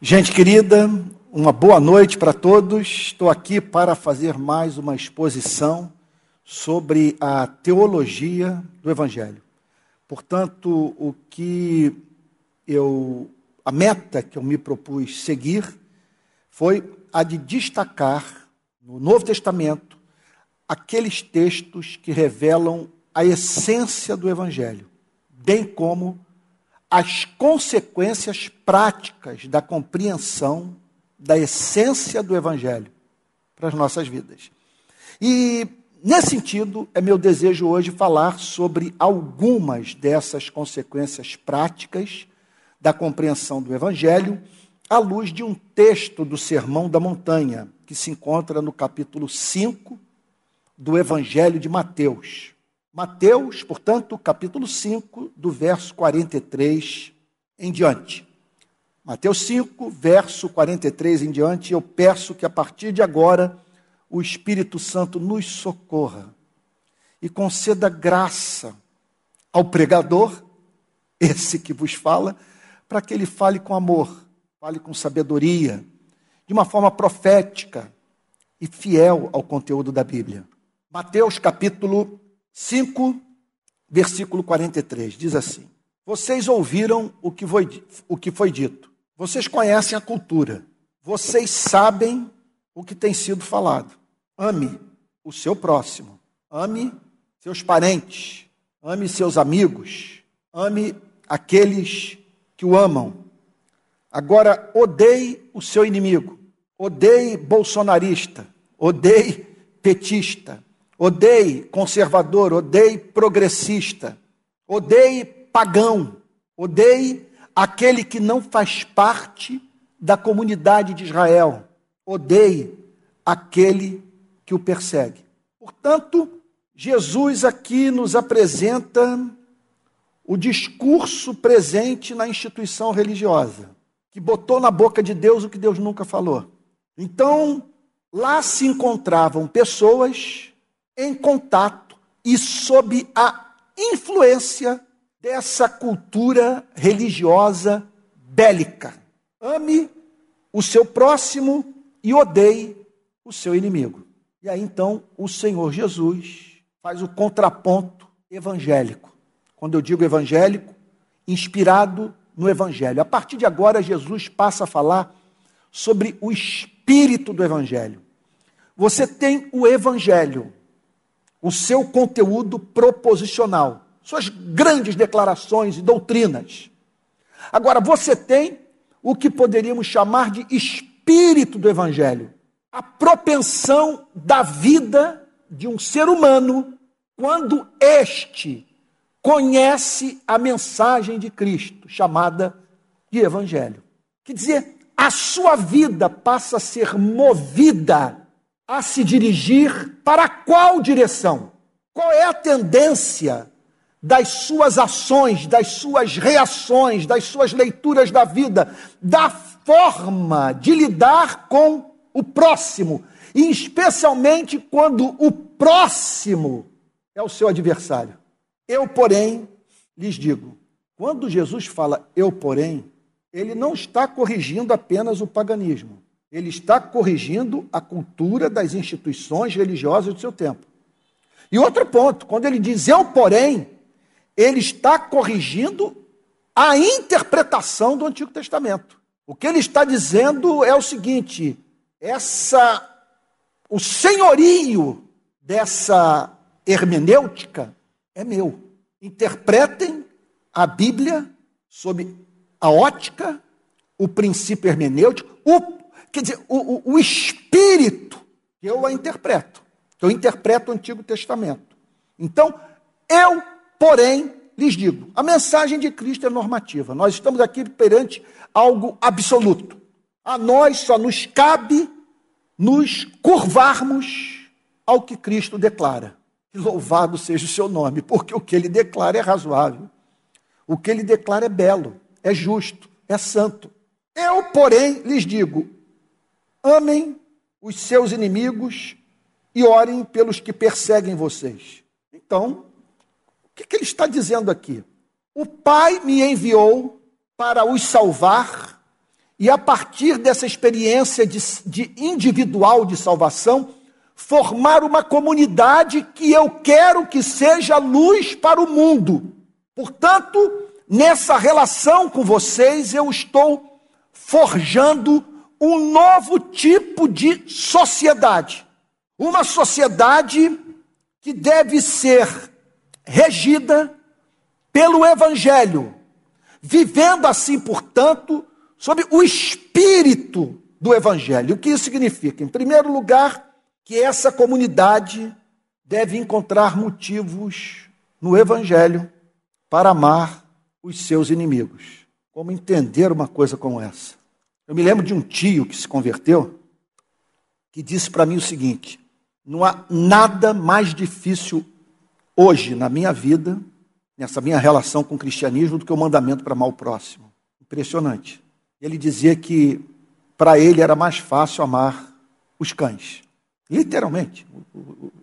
Gente querida, uma boa noite para todos. Estou aqui para fazer mais uma exposição sobre a teologia do Evangelho. Portanto, o que eu, a meta que eu me propus seguir foi a de destacar no Novo Testamento aqueles textos que revelam a essência do Evangelho, bem como as consequências práticas da compreensão da essência do Evangelho para as nossas vidas. E, nesse sentido, é meu desejo hoje falar sobre algumas dessas consequências práticas da compreensão do Evangelho, à luz de um texto do Sermão da Montanha, que se encontra no capítulo 5 do Evangelho de Mateus. Mateus, portanto, capítulo 5, do verso 43 em diante. Mateus 5, verso 43 em diante, eu peço que a partir de agora o Espírito Santo nos socorra e conceda graça ao pregador, esse que vos fala, para que ele fale com amor, fale com sabedoria, de uma forma profética e fiel ao conteúdo da Bíblia. Mateus capítulo 5, versículo 43, diz assim: Vocês ouviram o que foi, o que foi dito, vocês conhecem a cultura, vocês sabem o que tem sido falado. Ame o seu próximo, ame seus parentes, ame seus amigos, ame aqueles que o amam. Agora, odeie o seu inimigo, odeie bolsonarista, odeie petista, Odeie conservador, odeie progressista, odeie pagão, odeie aquele que não faz parte da comunidade de Israel, odeie aquele que o persegue. Portanto, Jesus aqui nos apresenta o discurso presente na instituição religiosa, que botou na boca de Deus o que Deus nunca falou. Então, lá se encontravam pessoas em contato e sob a influência dessa cultura religiosa bélica. Ame o seu próximo e odeie o seu inimigo. E aí então o Senhor Jesus faz o contraponto evangélico. Quando eu digo evangélico, inspirado no evangelho. A partir de agora Jesus passa a falar sobre o espírito do evangelho. Você tem o evangelho, o seu conteúdo proposicional, suas grandes declarações e doutrinas. Agora, você tem o que poderíamos chamar de espírito do Evangelho, a propensão da vida de um ser humano quando este conhece a mensagem de Cristo, chamada de Evangelho. Quer dizer, a sua vida passa a ser movida a se dirigir para qual direção? Qual é a tendência das suas ações, das suas reações, das suas leituras da vida, da forma de lidar com o próximo, e especialmente quando o próximo é o seu adversário. Eu, porém, lhes digo, quando Jesus fala eu, porém, ele não está corrigindo apenas o paganismo. Ele está corrigindo a cultura das instituições religiosas do seu tempo. E outro ponto, quando ele diz eu, porém, ele está corrigindo a interpretação do Antigo Testamento. O que ele está dizendo é o seguinte: essa o senhorio dessa hermenêutica é meu. Interpretem a Bíblia sob a ótica, o princípio hermenêutico, o Quer dizer, o, o, espírito, eu a interpreto. Eu interpreto o Antigo Testamento. Então, eu, porém, lhes digo: a mensagem de Cristo é normativa. Nós estamos aqui perante algo absoluto. A nós só nos cabe nos curvarmos ao que Cristo declara. louvado seja o seu nome, porque o que ele declara é razoável. O que ele declara é belo, é justo, é santo. Eu, porém, lhes digo: amem os seus inimigos e orem pelos que perseguem vocês. Então, o que, que ele está dizendo aqui? O Pai me enviou para os salvar e a partir dessa experiência de, de individual de salvação, formar uma comunidade que eu quero que seja luz para o mundo. Portanto, nessa relação com vocês, eu estou forjando um novo tipo de sociedade. Uma sociedade que deve ser regida pelo Evangelho, vivendo assim, portanto, sob o espírito do Evangelho. O que isso significa? Em primeiro lugar, que essa comunidade deve encontrar motivos no Evangelho para amar os seus inimigos. Como entender uma coisa como essa? Eu me lembro de um tio que se converteu, que disse para mim o seguinte: não há nada mais difícil hoje na minha vida, nessa minha relação com o cristianismo, do que o mandamento para amar o próximo. Impressionante. Ele dizia que para ele era mais fácil amar os cães, literalmente,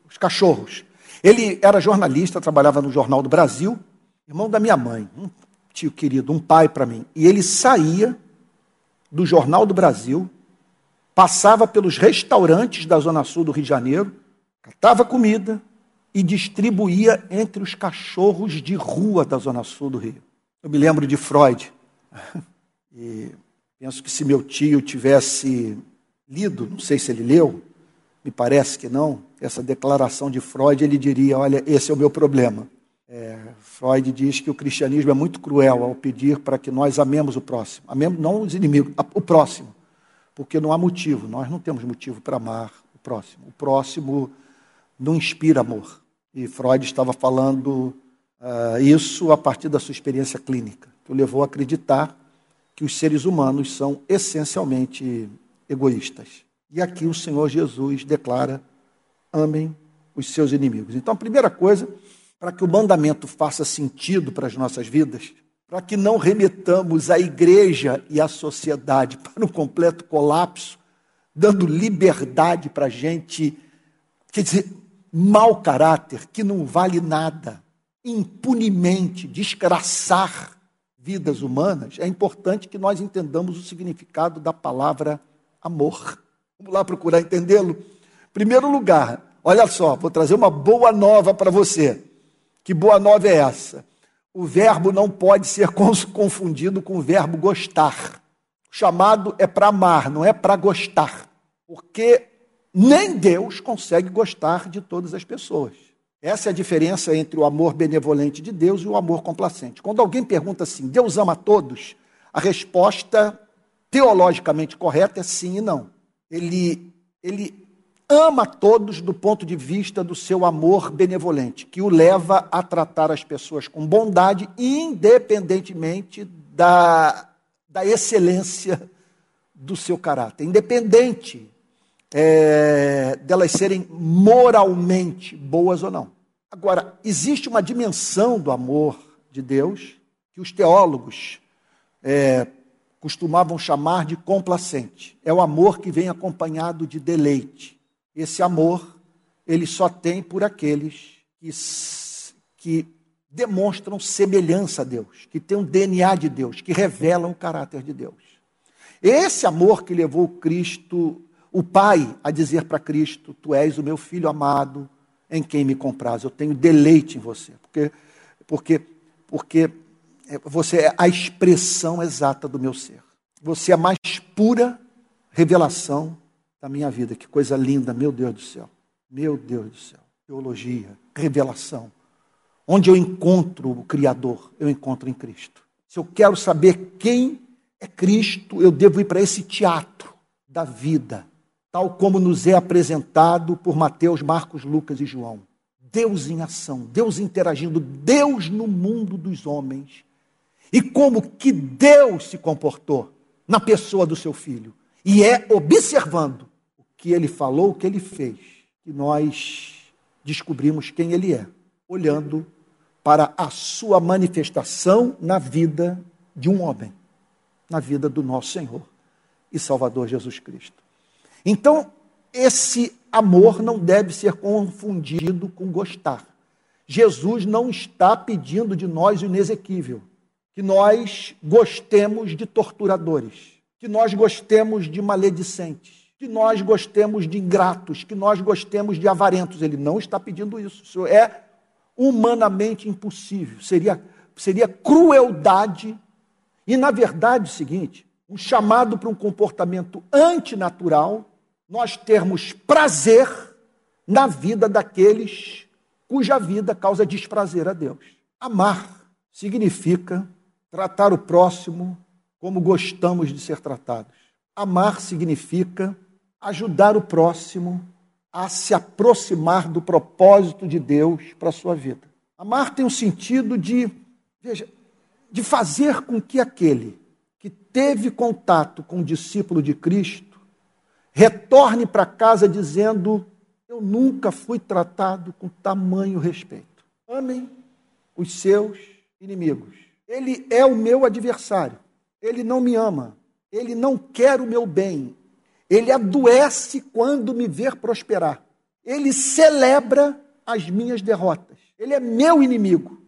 os cachorros. Ele era jornalista, trabalhava no Jornal do Brasil, irmão da minha mãe, um tio querido, um pai para mim. E ele saía do Jornal do Brasil, passava pelos restaurantes da Zona Sul do Rio de Janeiro, catava comida e distribuía entre os cachorros de rua da Zona Sul do Rio. Eu me lembro de Freud. E penso que se meu tio tivesse lido, não sei se ele leu, me parece que não, essa declaração de Freud, ele diria: Olha, esse é o meu problema. É, Freud diz que o cristianismo é muito cruel ao pedir para que nós amemos o próximo, amemos não os inimigos, o próximo, porque não há motivo, nós não temos motivo para amar o próximo. O próximo não inspira amor. E Freud estava falando uh, isso a partir da sua experiência clínica, que o levou a acreditar que os seres humanos são essencialmente egoístas. E aqui o Senhor Jesus declara: amem os seus inimigos. Então, a primeira coisa para que o mandamento faça sentido para as nossas vidas, para que não remetamos a igreja e a sociedade para um completo colapso, dando liberdade para a gente, quer dizer, mau caráter, que não vale nada, impunemente desgraçar vidas humanas, é importante que nós entendamos o significado da palavra amor. Vamos lá procurar entendê-lo? Primeiro lugar, olha só, vou trazer uma boa nova para você. Que boa nova é essa? O verbo não pode ser confundido com o verbo gostar. O chamado é para amar, não é para gostar. Porque nem Deus consegue gostar de todas as pessoas. Essa é a diferença entre o amor benevolente de Deus e o amor complacente. Quando alguém pergunta assim, Deus ama todos? A resposta teologicamente correta é sim e não. Ele, ele ama todos do ponto de vista do seu amor benevolente, que o leva a tratar as pessoas com bondade, independentemente da, da excelência do seu caráter, independente é, delas serem moralmente boas ou não. Agora, existe uma dimensão do amor de Deus que os teólogos é, costumavam chamar de complacente. É o amor que vem acompanhado de deleite esse amor, ele só tem por aqueles que, que demonstram semelhança a Deus, que têm um DNA de Deus, que revelam o caráter de Deus. Esse amor que levou Cristo, o Pai, a dizer para Cristo: Tu és o meu filho amado, em quem me compraz. Eu tenho deleite em você, porque, porque, porque é, você é a expressão exata do meu ser. Você é a mais pura revelação da minha vida. Que coisa linda, meu Deus do céu. Meu Deus do céu. Teologia, revelação. Onde eu encontro o Criador, eu encontro em Cristo. Se eu quero saber quem é Cristo, eu devo ir para esse teatro da vida, tal como nos é apresentado por Mateus, Marcos, Lucas e João. Deus em ação, Deus interagindo, Deus no mundo dos homens. E como que Deus se comportou na pessoa do seu filho. E é observando que ele falou, o que ele fez, que nós descobrimos quem ele é, olhando para a sua manifestação na vida de um homem, na vida do nosso Senhor e Salvador Jesus Cristo. Então, esse amor não deve ser confundido com gostar. Jesus não está pedindo de nós o inexequível, que nós gostemos de torturadores que nós gostemos de maledicentes, que nós gostemos de ingratos, que nós gostemos de avarentos. Ele não está pedindo isso. Isso é humanamente impossível. Seria, seria crueldade. E, na verdade, é o seguinte: um chamado para um comportamento antinatural, nós termos prazer na vida daqueles cuja vida causa desprazer a Deus. Amar significa tratar o próximo como gostamos de ser tratados. Amar significa ajudar o próximo a se aproximar do propósito de Deus para a sua vida. Amar tem o sentido de, veja, de fazer com que aquele que teve contato com o discípulo de Cristo retorne para casa dizendo: Eu nunca fui tratado com tamanho respeito. Amem os seus inimigos. Ele é o meu adversário. Ele não me ama. Ele não quer o meu bem. Ele adoece quando me ver prosperar. Ele celebra as minhas derrotas. Ele é meu inimigo.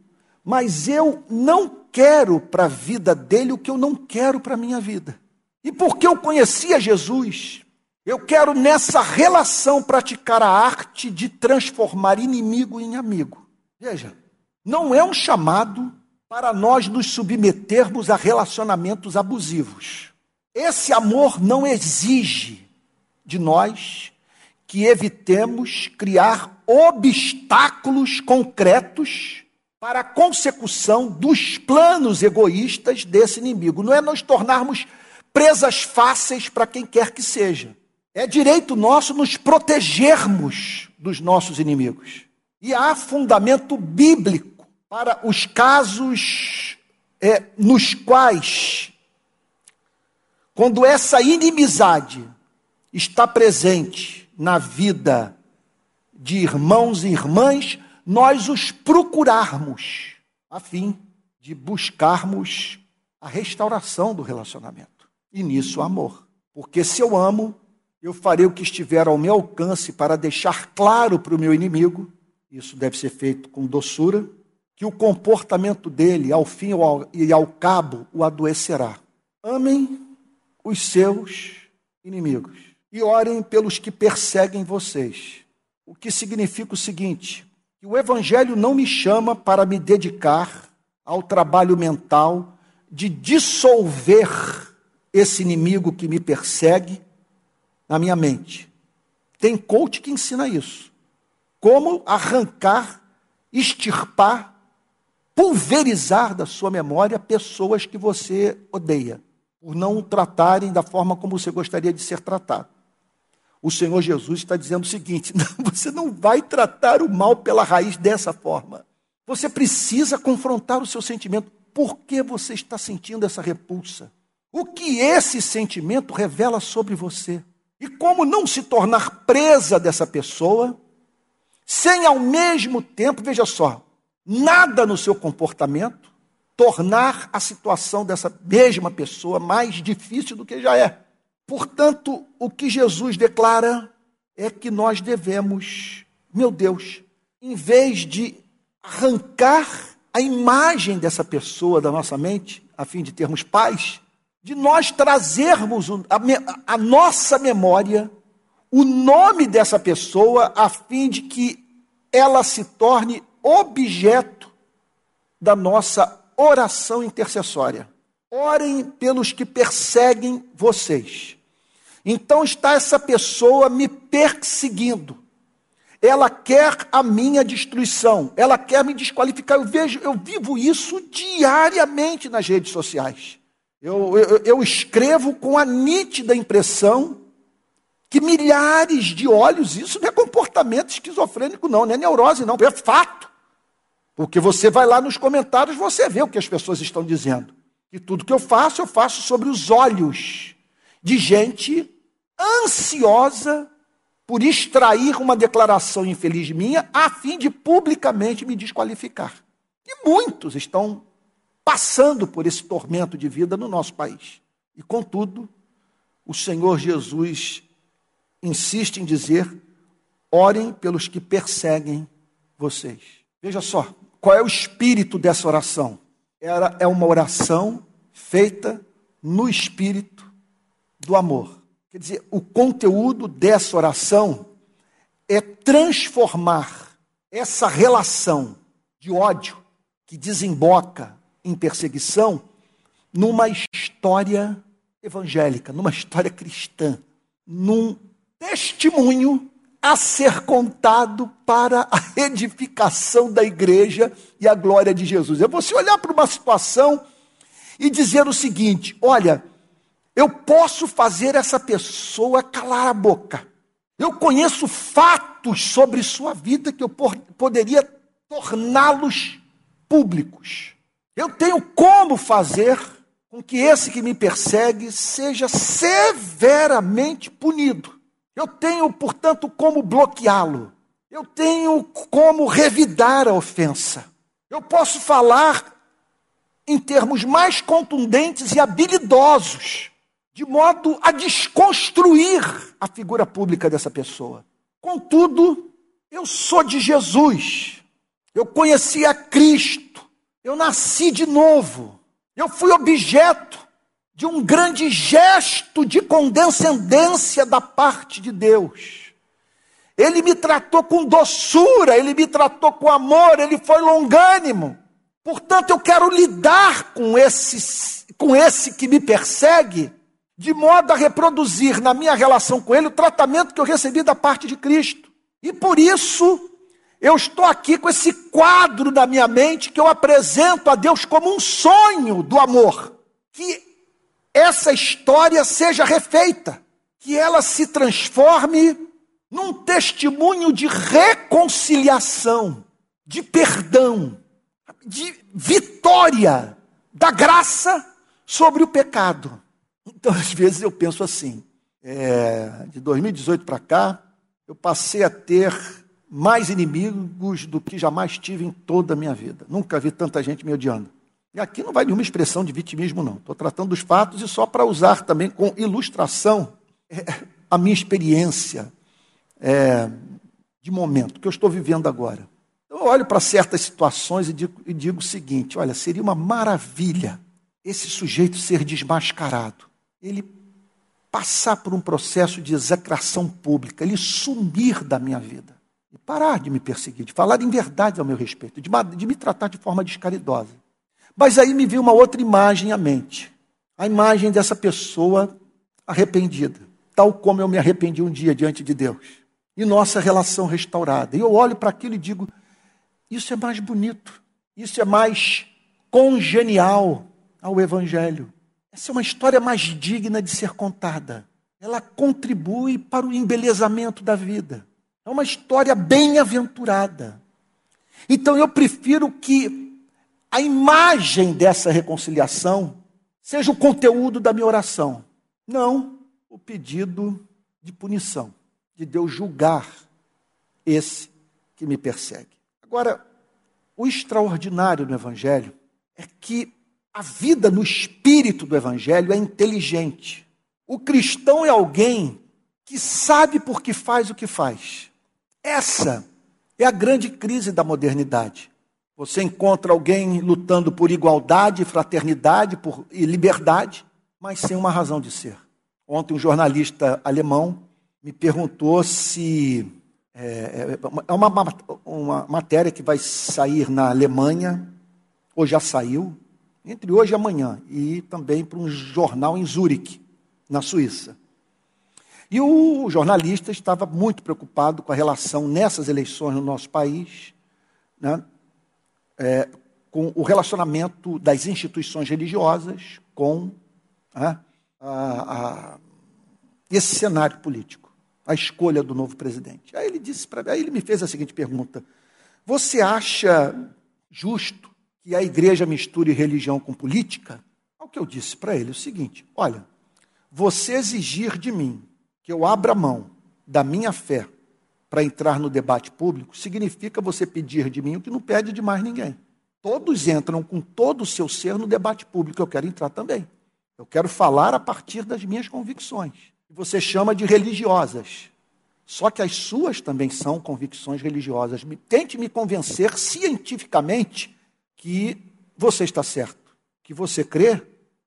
Mas eu não quero para a vida dele o que eu não quero para a minha vida. E porque eu conhecia Jesus, eu quero nessa relação praticar a arte de transformar inimigo em amigo. Veja, não é um chamado para nós nos submetermos a relacionamentos abusivos. Esse amor não exige de nós que evitemos criar obstáculos concretos para a consecução dos planos egoístas desse inimigo. Não é nós tornarmos presas fáceis para quem quer que seja. É direito nosso nos protegermos dos nossos inimigos. E há fundamento bíblico para os casos é, nos quais, quando essa inimizade está presente na vida de irmãos e irmãs, nós os procurarmos, a fim de buscarmos a restauração do relacionamento. E nisso, amor. Porque se eu amo, eu farei o que estiver ao meu alcance para deixar claro para o meu inimigo, isso deve ser feito com doçura, que o comportamento dele, ao fim e ao cabo, o adoecerá. Amem os seus inimigos e orem pelos que perseguem vocês. O que significa o seguinte: que o Evangelho não me chama para me dedicar ao trabalho mental de dissolver esse inimigo que me persegue na minha mente. Tem coach que ensina isso. Como arrancar, extirpar pulverizar da sua memória pessoas que você odeia, por não tratarem da forma como você gostaria de ser tratado. O Senhor Jesus está dizendo o seguinte: você não vai tratar o mal pela raiz dessa forma. Você precisa confrontar o seu sentimento. Por que você está sentindo essa repulsa? O que esse sentimento revela sobre você? E como não se tornar presa dessa pessoa, sem ao mesmo tempo, veja só, nada no seu comportamento tornar a situação dessa mesma pessoa mais difícil do que já é. Portanto, o que Jesus declara é que nós devemos, meu Deus, em vez de arrancar a imagem dessa pessoa da nossa mente, a fim de termos paz, de nós trazermos a, a nossa memória o nome dessa pessoa, a fim de que ela se torne objeto da nossa oração intercessória. Orem pelos que perseguem vocês. Então está essa pessoa me perseguindo. Ela quer a minha destruição, ela quer me desqualificar. Eu vejo, eu vivo isso diariamente nas redes sociais. Eu, eu, eu escrevo com a nítida impressão que milhares de olhos, isso não é comportamento esquizofrênico, não, não é neurose, não, é fato. Porque você vai lá nos comentários, você vê o que as pessoas estão dizendo. E tudo que eu faço, eu faço sobre os olhos de gente ansiosa por extrair uma declaração infeliz minha, a fim de publicamente me desqualificar. E muitos estão passando por esse tormento de vida no nosso país. E contudo, o Senhor Jesus insiste em dizer: orem pelos que perseguem vocês. Veja só, qual é o espírito dessa oração? Era, é uma oração feita no espírito do amor. Quer dizer, o conteúdo dessa oração é transformar essa relação de ódio que desemboca em perseguição numa história evangélica, numa história cristã, num testemunho a ser contado para a edificação da igreja e a glória de Jesus. É você olhar para uma situação e dizer o seguinte: olha, eu posso fazer essa pessoa calar a boca. Eu conheço fatos sobre sua vida que eu poderia torná-los públicos. Eu tenho como fazer com que esse que me persegue seja severamente punido. Eu tenho, portanto, como bloqueá-lo. Eu tenho como revidar a ofensa. Eu posso falar em termos mais contundentes e habilidosos, de modo a desconstruir a figura pública dessa pessoa. Contudo, eu sou de Jesus. Eu conheci a Cristo. Eu nasci de novo. Eu fui objeto de um grande gesto de condescendência da parte de Deus. Ele me tratou com doçura, ele me tratou com amor, ele foi longânimo. Portanto, eu quero lidar com esse, com esse que me persegue, de modo a reproduzir na minha relação com ele o tratamento que eu recebi da parte de Cristo. E por isso, eu estou aqui com esse quadro na minha mente que eu apresento a Deus como um sonho do amor, que essa história seja refeita, que ela se transforme num testemunho de reconciliação, de perdão, de vitória da graça sobre o pecado. Então, às vezes eu penso assim: é, de 2018 para cá, eu passei a ter mais inimigos do que jamais tive em toda a minha vida. Nunca vi tanta gente me odiando. E aqui não vai nenhuma expressão de vitimismo, não. Estou tratando dos fatos e só para usar também com ilustração é, a minha experiência é, de momento, que eu estou vivendo agora. Então, eu olho para certas situações e digo, e digo o seguinte: olha, seria uma maravilha esse sujeito ser desmascarado, ele passar por um processo de execração pública, ele sumir da minha vida, e parar de me perseguir, de falar em verdade ao meu respeito, de, de me tratar de forma descaridosa. Mas aí me veio uma outra imagem à mente. A imagem dessa pessoa arrependida, tal como eu me arrependi um dia diante de Deus. E nossa relação restaurada. E eu olho para aquilo e digo: isso é mais bonito, isso é mais congenial ao Evangelho. Essa é uma história mais digna de ser contada. Ela contribui para o embelezamento da vida. É uma história bem-aventurada. Então eu prefiro que a imagem dessa reconciliação seja o conteúdo da minha oração, não o pedido de punição, de Deus julgar esse que me persegue. Agora, o extraordinário no Evangelho é que a vida no espírito do Evangelho é inteligente. O cristão é alguém que sabe por que faz o que faz. Essa é a grande crise da modernidade. Você encontra alguém lutando por igualdade, fraternidade por, e liberdade, mas sem uma razão de ser. Ontem, um jornalista alemão me perguntou se. É, é, é uma, uma matéria que vai sair na Alemanha, ou já saiu, entre hoje e amanhã, e também para um jornal em Zurique, na Suíça. E o jornalista estava muito preocupado com a relação nessas eleições no nosso país, né, é, com o relacionamento das instituições religiosas com a, a, esse cenário político, a escolha do novo presidente. Aí ele disse para ele me fez a seguinte pergunta: Você acha justo que a igreja misture religião com política? O que eu disse para ele é o seguinte: Olha, você exigir de mim que eu abra mão da minha fé para entrar no debate público, significa você pedir de mim o que não pede de mais ninguém. Todos entram com todo o seu ser no debate público, eu quero entrar também. Eu quero falar a partir das minhas convicções. Você chama de religiosas. Só que as suas também são convicções religiosas. Tente me convencer cientificamente que você está certo. Que você crê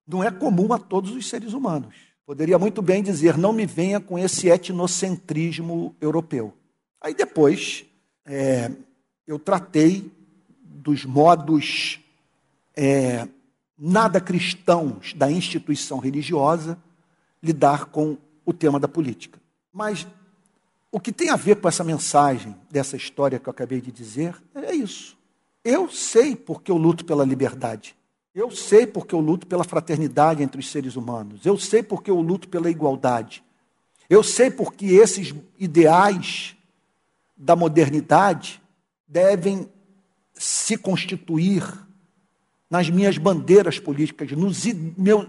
não é comum a todos os seres humanos. Poderia muito bem dizer: não me venha com esse etnocentrismo europeu. Aí depois é, eu tratei dos modos é, nada cristãos da instituição religiosa lidar com o tema da política. Mas o que tem a ver com essa mensagem, dessa história que eu acabei de dizer, é isso. Eu sei porque eu luto pela liberdade. Eu sei porque eu luto pela fraternidade entre os seres humanos. Eu sei porque eu luto pela igualdade. Eu sei porque esses ideais da modernidade devem se constituir nas minhas bandeiras políticas, nos,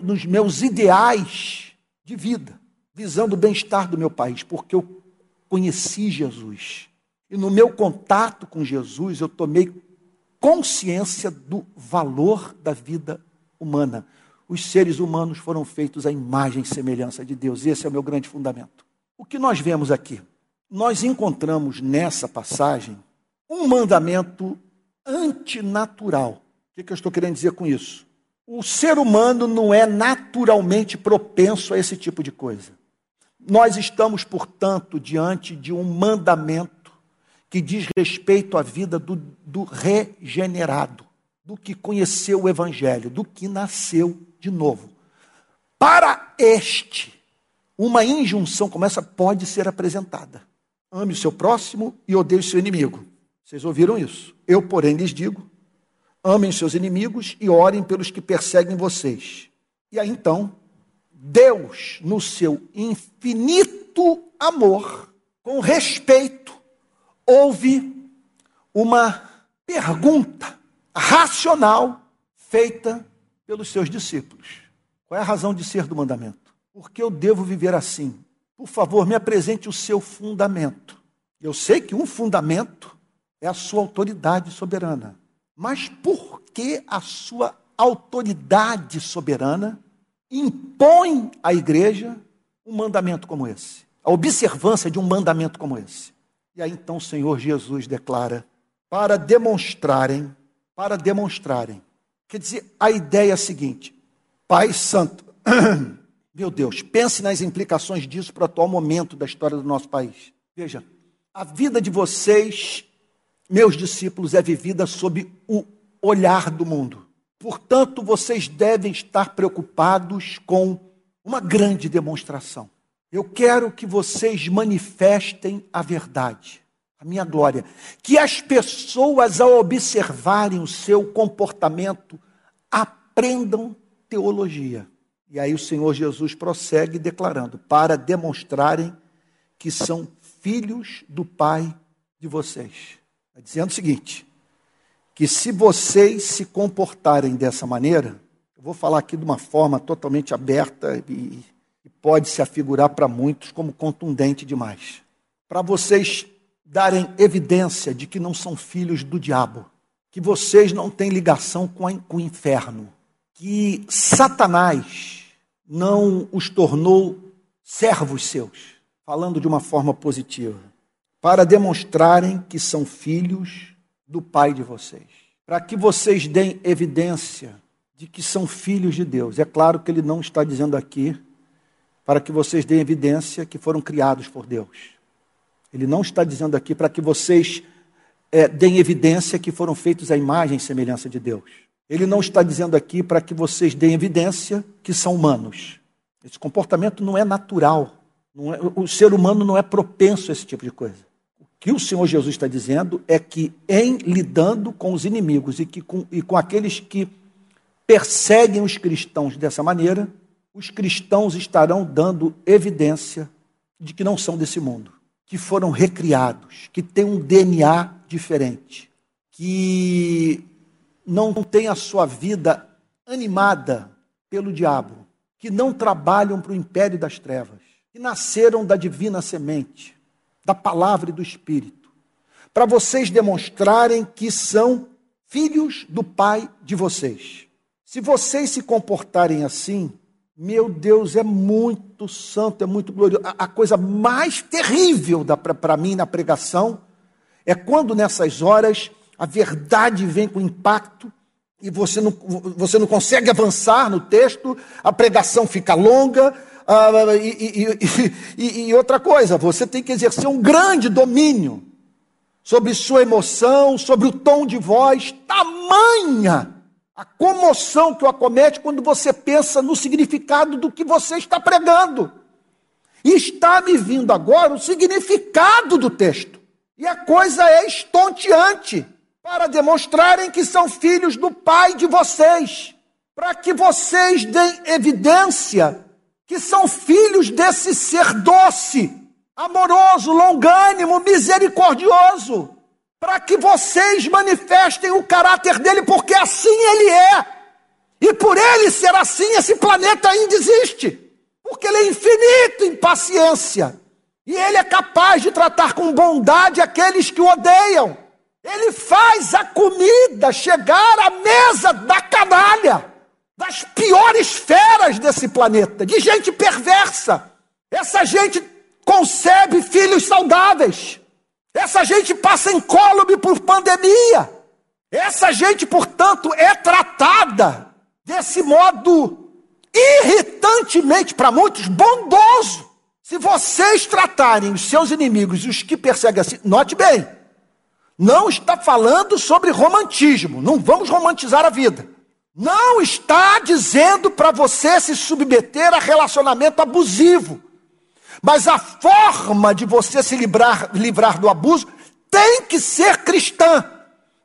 nos meus ideais de vida, visando o bem-estar do meu país, porque eu conheci Jesus. E no meu contato com Jesus, eu tomei consciência do valor da vida humana. Os seres humanos foram feitos à imagem e semelhança de Deus. Esse é o meu grande fundamento. O que nós vemos aqui? Nós encontramos nessa passagem um mandamento antinatural o que, eu estou querendo dizer com isso? O ser humano não é naturalmente propenso a esse tipo de coisa. Nós estamos, portanto, diante de um mandamento que diz respeito à vida do, do regenerado, do que conheceu o Evangelho, do que nasceu de novo. Para este, uma injunção como essa pode ser apresentada: ame o seu próximo e odeie o seu inimigo. Vocês ouviram isso? Eu, porém, lhes digo amem seus inimigos e orem pelos que perseguem vocês. E aí então, Deus, no seu infinito amor, com respeito, houve uma pergunta racional feita pelos seus discípulos. Qual é a razão de ser do mandamento? Porque eu devo viver assim. Por favor, me apresente o seu fundamento. Eu sei que um fundamento é a sua autoridade soberana. Mas por que a sua autoridade soberana impõe à igreja um mandamento como esse? A observância de um mandamento como esse. E aí então o Senhor Jesus declara: para demonstrarem, para demonstrarem. Quer dizer, a ideia é a seguinte: Pai Santo, meu Deus, pense nas implicações disso para o atual momento da história do nosso país. Veja, a vida de vocês meus discípulos, é vivida sob o olhar do mundo. Portanto, vocês devem estar preocupados com uma grande demonstração. Eu quero que vocês manifestem a verdade, a minha glória. Que as pessoas, ao observarem o seu comportamento, aprendam teologia. E aí o Senhor Jesus prossegue declarando: para demonstrarem que são filhos do Pai de vocês. Está dizendo o seguinte: que se vocês se comportarem dessa maneira, eu vou falar aqui de uma forma totalmente aberta e, e pode se afigurar para muitos como contundente demais. Para vocês darem evidência de que não são filhos do diabo, que vocês não têm ligação com, a, com o inferno, que Satanás não os tornou servos seus, falando de uma forma positiva para demonstrarem que são filhos do Pai de vocês. Para que vocês deem evidência de que são filhos de Deus. É claro que ele não está dizendo aqui para que vocês deem evidência que foram criados por Deus. Ele não está dizendo aqui para que vocês é, deem evidência que foram feitos à imagem e semelhança de Deus. Ele não está dizendo aqui para que vocês deem evidência que são humanos. Esse comportamento não é natural. Não é, o ser humano não é propenso a esse tipo de coisa que o Senhor Jesus está dizendo é que, em lidando com os inimigos e, que com, e com aqueles que perseguem os cristãos dessa maneira, os cristãos estarão dando evidência de que não são desse mundo, que foram recriados, que têm um DNA diferente, que não têm a sua vida animada pelo diabo, que não trabalham para o império das trevas, que nasceram da divina semente da palavra e do Espírito, para vocês demonstrarem que são filhos do Pai de vocês. Se vocês se comportarem assim, meu Deus, é muito santo, é muito glorioso. A, a coisa mais terrível para mim na pregação é quando nessas horas a verdade vem com impacto e você não, você não consegue avançar no texto, a pregação fica longa, Ah, e, e, e, e outra coisa, você tem que exercer um grande domínio sobre sua emoção, sobre o tom de voz, tamanha a comoção que o acomete quando você pensa no significado do que você está pregando. E está me vindo agora o significado do texto. E a coisa é estonteante para demonstrarem que são filhos do Pai de vocês, para que vocês deem evidência que são filhos desse ser doce, amoroso, longânimo, misericordioso, para que vocês manifestem o caráter dele, porque assim ele é. E por ele ser assim, esse planeta ainda existe, porque ele é infinito em paciência. E ele é capaz de tratar com bondade aqueles que o odeiam. Ele faz a comida chegar à mesa da canalha das piores feras desse planeta, de gente perversa. Essa gente concebe filhos saudáveis. Essa gente passa incólume por pandemia. Essa gente, portanto, é tratada desse modo irritantemente, para muitos, bondoso. Se vocês tratarem os seus inimigos e os que perseguem assim, note bem, não está falando sobre romantismo, não vamos romantizar a vida. Não está dizendo para você se submeter a relacionamento abusivo. Mas a forma de você se livrar, livrar do abuso tem que ser cristã,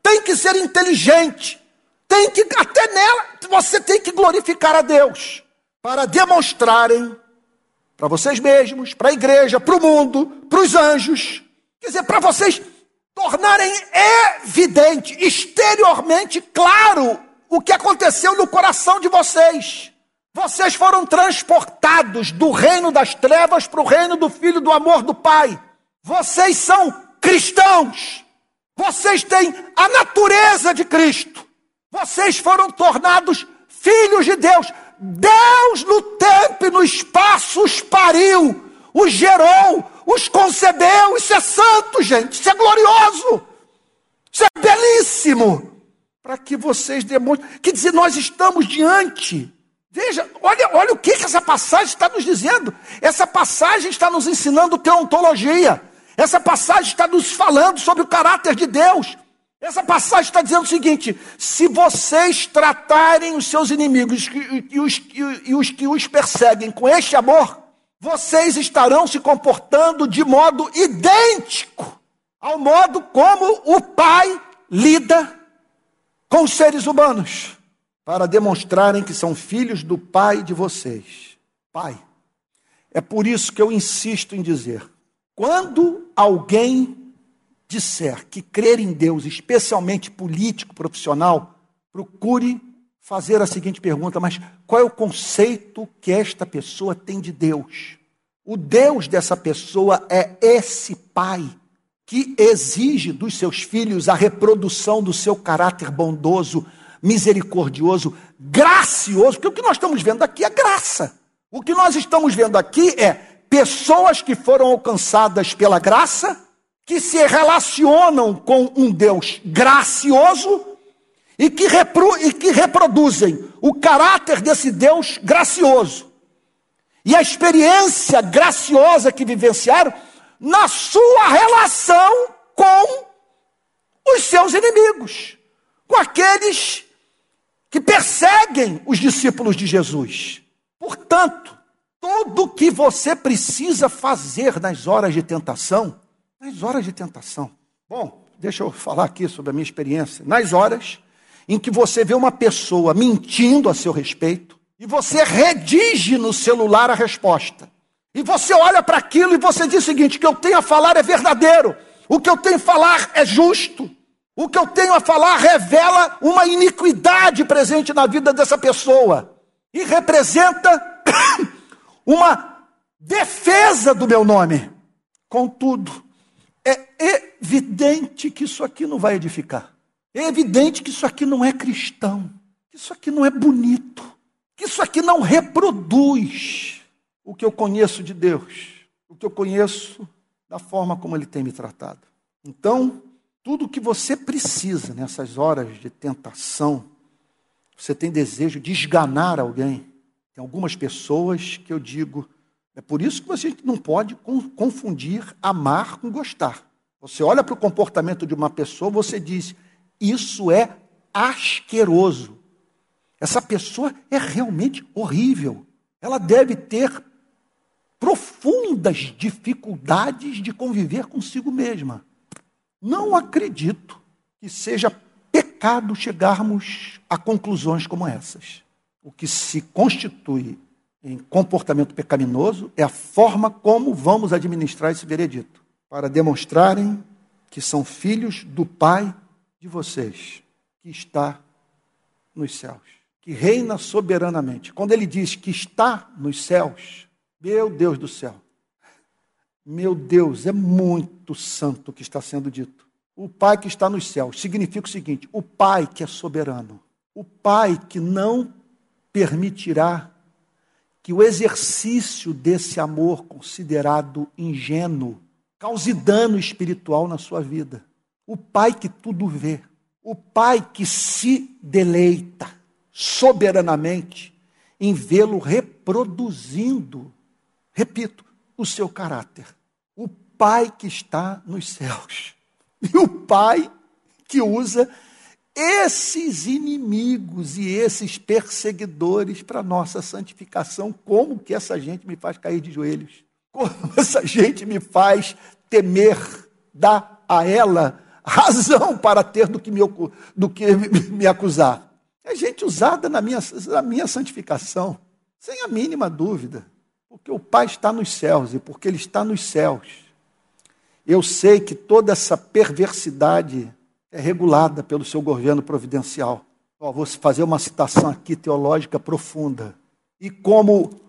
tem que ser inteligente, tem que, até nela, você tem que glorificar a Deus, para demonstrarem para vocês mesmos, para a igreja, para o mundo, para os anjos, quer dizer, para vocês tornarem evidente, exteriormente claro o que aconteceu no coração de vocês. Vocês foram transportados do reino das trevas para o reino do Filho do amor do Pai. Vocês são cristãos. Vocês têm a natureza de Cristo. Vocês foram tornados filhos de Deus. Deus no tempo e no espaço os pariu, os gerou, os concebeu. Isso é santo, gente. Isso é glorioso. Isso é belíssimo para que vocês demonstrem. Quer dizer, nós estamos diante. Veja, olha, olha o que, que essa passagem está nos dizendo. Essa passagem está nos ensinando teontologia. Essa passagem está nos falando sobre o caráter de Deus. Essa passagem está dizendo o seguinte: se vocês tratarem os seus inimigos e os, e os que os perseguem com este amor, vocês estarão se comportando de modo idêntico ao modo como o Pai lida com os seres humanos, para demonstrarem que são filhos do Pai de vocês. Pai. É por isso que eu insisto em dizer: quando alguém disser que crer em Deus, especialmente político, profissional, procure fazer a seguinte pergunta: mas qual é o conceito que esta pessoa tem de Deus? O Deus dessa pessoa é esse Pai que exige dos seus filhos a reprodução do seu caráter bondoso, misericordioso, gracioso, porque o que nós estamos vendo aqui é graça. O que nós estamos vendo aqui é pessoas que foram alcançadas pela graça, que se relacionam com um Deus gracioso e que, repro, e que reproduzem o caráter desse Deus gracioso. E a experiência graciosa que vivenciaram na sua relação com os seus inimigos, com aqueles que perseguem os discípulos de Jesus. Portanto, tudo o que você precisa fazer nas horas de tentação, nas horas de tentação. Bom, deixa eu falar aqui sobre a minha experiência. Nas horas em que você vê uma pessoa mentindo a seu respeito e você redige no celular a resposta. E você olha para aquilo e você diz o seguinte: o que eu tenho a falar é verdadeiro, o que eu tenho a falar é justo, o que eu tenho a falar revela uma iniquidade presente na vida dessa pessoa e representa uma defesa do meu nome. Contudo, é evidente que isso aqui não vai edificar. É evidente que isso aqui não é cristão, que isso aqui não é bonito, que isso aqui não reproduz o que eu conheço de Deus, o que eu conheço da forma como Ele tem me tratado. Então, tudo o que você precisa nessas horas de tentação, você tem desejo de esganar alguém, Tem algumas pessoas que eu digo, é por isso que você não pode confundir amar com gostar. Você olha para o comportamento de uma pessoa, você diz: Isso é asqueroso. Essa pessoa é realmente horrível. Ela deve ter profundas dificuldades de conviver consigo mesma. Não acredito que seja pecado chegarmos a conclusões como essas. O que se constitui em comportamento pecaminoso é a forma como vamos administrar esse veredito, para demonstrarem que são filhos do Pai de vocês, que está nos céus, que reina soberanamente. Quando ele diz que está nos céus, meu Deus do céu, meu Deus, é muito santo o que está sendo dito. O Pai que está nos céus significa o seguinte: o Pai que é soberano, o Pai que não permitirá que o exercício desse amor considerado ingênuo cause dano espiritual na sua vida. O Pai que tudo vê, o Pai que se deleita soberanamente em vê-lo reproduzindo, repito, o seu caráter. O Pai que está nos céus e o Pai que usa esses inimigos e esses perseguidores para nossa santificação. Como que essa gente me faz cair de joelhos? Como essa gente me faz temer, dar a ela razão para ter do que me, do que me acusar? É gente usada na minha, na minha santificação, sem a mínima dúvida. Porque o Pai está nos céus e porque Ele está nos céus, eu sei que toda essa perversidade é regulada pelo seu governo providencial. vou fazer uma citação aqui teológica profunda. E como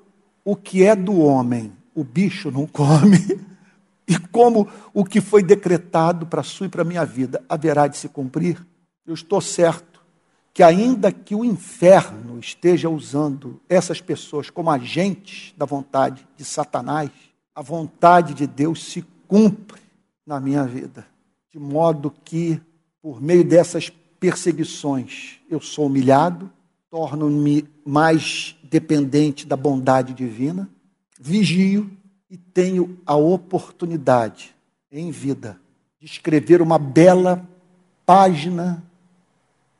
o que é do homem, o bicho não come, e como o que foi decretado para a sua e para a minha vida haverá de se cumprir, eu estou certo que, ainda que o inferno esteja usando essas pessoas como agentes da vontade de Satanás, a vontade de Deus se cumpre na minha vida, de modo que, por meio dessas perseguições, eu sou humilhado, torno-me mais dependente da bondade divina, vigio e tenho a oportunidade em vida de escrever uma bela página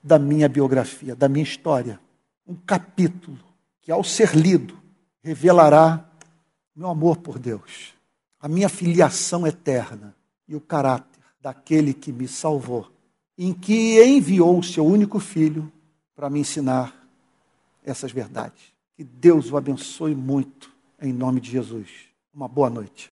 da minha biografia, da minha história. Um capítulo que, ao ser lido, revelará meu amor por Deus, a minha filiação eterna e o caráter daquele que me salvou, em que enviou o seu único filho para me ensinar essas verdades. Que Deus o abençoe muito, em nome de Jesus. Uma boa noite.